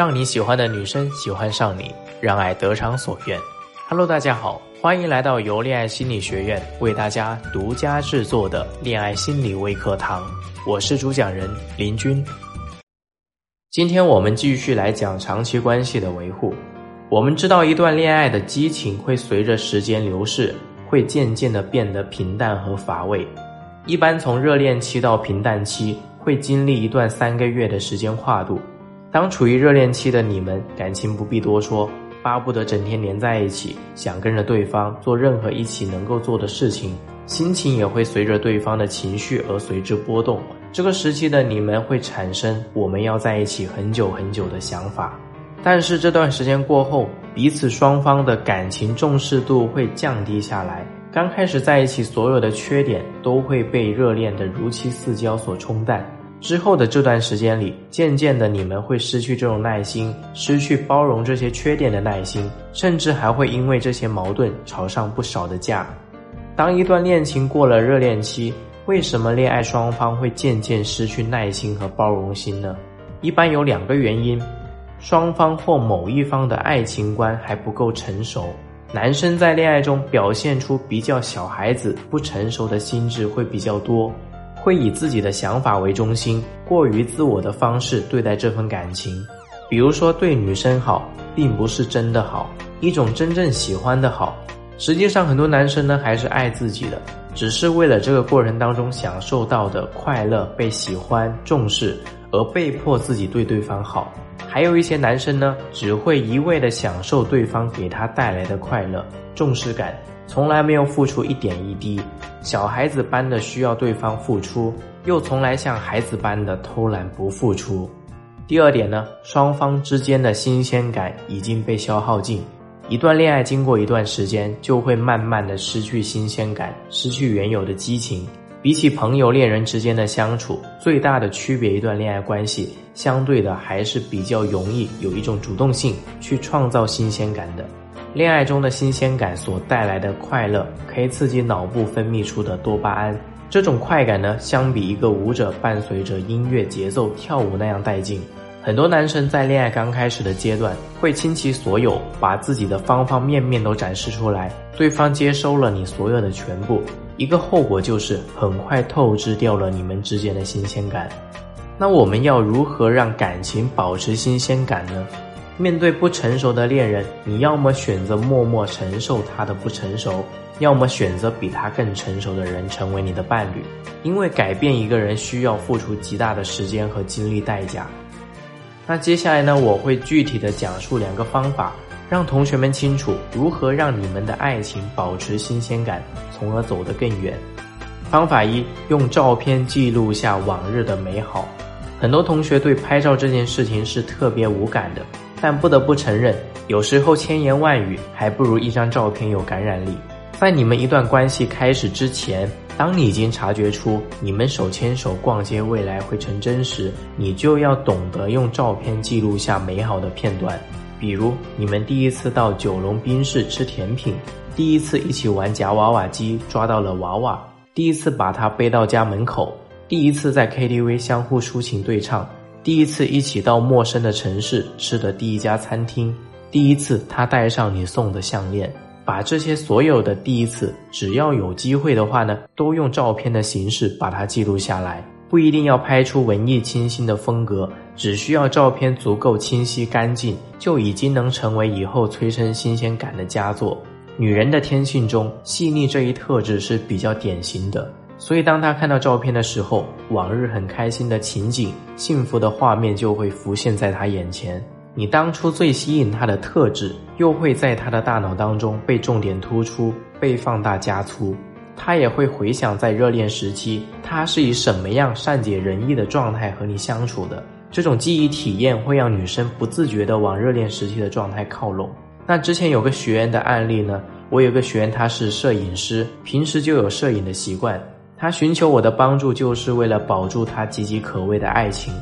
让你喜欢的女生喜欢上你，让爱得偿所愿。Hello，大家好，欢迎来到由恋爱心理学院为大家独家制作的恋爱心理微课堂，我是主讲人林军。今天我们继续来讲长期关系的维护。我们知道，一段恋爱的激情会随着时间流逝，会渐渐的变得平淡和乏味。一般从热恋期到平淡期，会经历一段三个月的时间跨度。当处于热恋期的你们，感情不必多说，巴不得整天黏在一起，想跟着对方做任何一起能够做的事情，心情也会随着对方的情绪而随之波动。这个时期的你们会产生我们要在一起很久很久的想法，但是这段时间过后，彼此双方的感情重视度会降低下来。刚开始在一起，所有的缺点都会被热恋的如漆似胶所冲淡。之后的这段时间里，渐渐的你们会失去这种耐心，失去包容这些缺点的耐心，甚至还会因为这些矛盾吵上不少的架。当一段恋情过了热恋期，为什么恋爱双方会渐渐失去耐心和包容心呢？一般有两个原因：双方或某一方的爱情观还不够成熟。男生在恋爱中表现出比较小孩子、不成熟的心智会比较多。会以自己的想法为中心，过于自我的方式对待这份感情。比如说，对女生好，并不是真的好，一种真正喜欢的好。实际上，很多男生呢还是爱自己的，只是为了这个过程当中享受到的快乐、被喜欢、重视，而被迫自己对对方好。还有一些男生呢，只会一味的享受对方给他带来的快乐、重视感。从来没有付出一点一滴，小孩子般的需要对方付出，又从来像孩子般的偷懒不付出。第二点呢，双方之间的新鲜感已经被消耗尽。一段恋爱经过一段时间，就会慢慢的失去新鲜感，失去原有的激情。比起朋友、恋人之间的相处，最大的区别，一段恋爱关系相对的还是比较容易有一种主动性去创造新鲜感的。恋爱中的新鲜感所带来的快乐，可以刺激脑部分泌出的多巴胺。这种快感呢，相比一个舞者伴随着音乐节奏跳舞那样带劲。很多男生在恋爱刚开始的阶段，会倾其所有，把自己的方方面面都展示出来，对方接收了你所有的全部，一个后果就是很快透支掉了你们之间的新鲜感。那我们要如何让感情保持新鲜感呢？面对不成熟的恋人，你要么选择默默承受他的不成熟，要么选择比他更成熟的人成为你的伴侣。因为改变一个人需要付出极大的时间和精力代价。那接下来呢，我会具体的讲述两个方法，让同学们清楚如何让你们的爱情保持新鲜感，从而走得更远。方法一：用照片记录下往日的美好。很多同学对拍照这件事情是特别无感的。但不得不承认，有时候千言万语还不如一张照片有感染力。在你们一段关系开始之前，当你已经察觉出你们手牵手逛街未来会成真时，你就要懂得用照片记录下美好的片段。比如，你们第一次到九龙冰室吃甜品，第一次一起玩夹娃娃机抓到了娃娃，第一次把它背到家门口，第一次在 KTV 相互抒情对唱。第一次一起到陌生的城市吃的第一家餐厅，第一次他戴上你送的项链，把这些所有的第一次，只要有机会的话呢，都用照片的形式把它记录下来。不一定要拍出文艺清新的风格，只需要照片足够清晰干净，就已经能成为以后催生新鲜感的佳作。女人的天性中，细腻这一特质是比较典型的。所以，当她看到照片的时候，往日很开心的情景、幸福的画面就会浮现在他眼前。你当初最吸引他的特质，又会在他的大脑当中被重点突出、被放大加粗。他也会回想在热恋时期，他是以什么样善解人意的状态和你相处的。这种记忆体验会让女生不自觉地往热恋时期的状态靠拢。那之前有个学员的案例呢，我有个学员他是摄影师，平时就有摄影的习惯。他寻求我的帮助，就是为了保住他岌岌可危的爱情。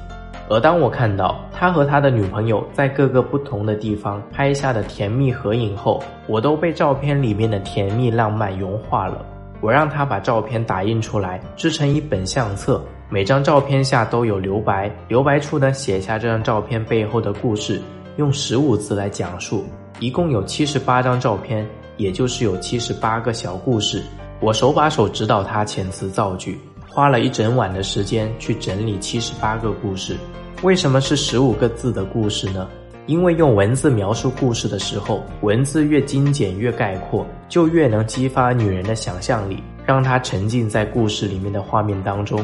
而当我看到他和他的女朋友在各个不同的地方拍下的甜蜜合影后，我都被照片里面的甜蜜浪漫融化了。我让他把照片打印出来，制成一本相册，每张照片下都有留白，留白处呢写下这张照片背后的故事，用十五字来讲述。一共有七十八张照片，也就是有七十八个小故事。我手把手指导他遣词造句，花了一整晚的时间去整理七十八个故事。为什么是十五个字的故事呢？因为用文字描述故事的时候，文字越精简越概括，就越能激发女人的想象力，让她沉浸在故事里面的画面当中；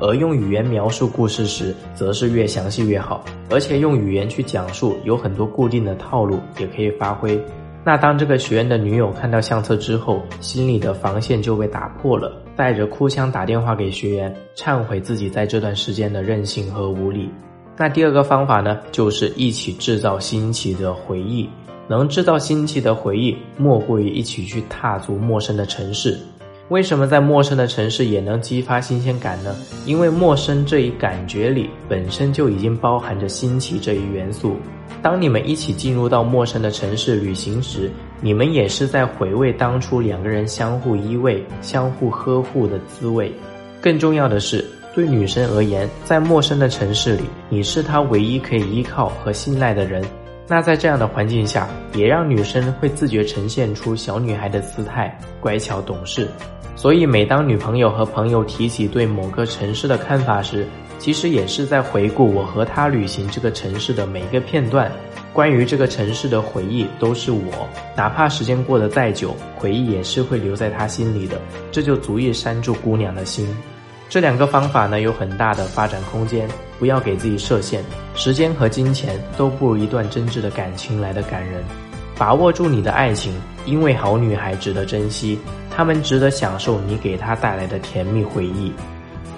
而用语言描述故事时，则是越详细越好。而且用语言去讲述，有很多固定的套路也可以发挥。那当这个学员的女友看到相册之后，心里的防线就被打破了，带着哭腔打电话给学员，忏悔自己在这段时间的任性和无理。那第二个方法呢，就是一起制造新奇的回忆。能制造新奇的回忆，莫过于一起去踏足陌生的城市。为什么在陌生的城市也能激发新鲜感呢？因为陌生这一感觉里本身就已经包含着新奇这一元素。当你们一起进入到陌生的城市旅行时，你们也是在回味当初两个人相互依偎、相互呵护的滋味。更重要的是。对女生而言，在陌生的城市里，你是她唯一可以依靠和信赖的人。那在这样的环境下，也让女生会自觉呈现出小女孩的姿态，乖巧懂事。所以，每当女朋友和朋友提起对某个城市的看法时，其实也是在回顾我和她旅行这个城市的每一个片段。关于这个城市的回忆，都是我，哪怕时间过得再久，回忆也是会留在她心里的。这就足以拴住姑娘的心。这两个方法呢，有很大的发展空间，不要给自己设限。时间和金钱都不如一段真挚的感情来的感人。把握住你的爱情，因为好女孩值得珍惜，她们值得享受你给她带来的甜蜜回忆。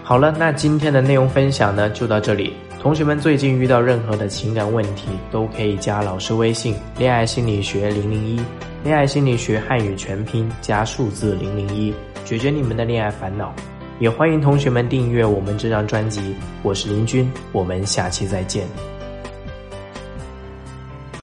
好了，那今天的内容分享呢，就到这里。同学们最近遇到任何的情感问题，都可以加老师微信“恋爱心理学零零一”，恋爱心理学汉语全拼加数字零零一，解决你们的恋爱烦恼。也欢迎同学们订阅我们这张专辑，我是林军，我们下期再见。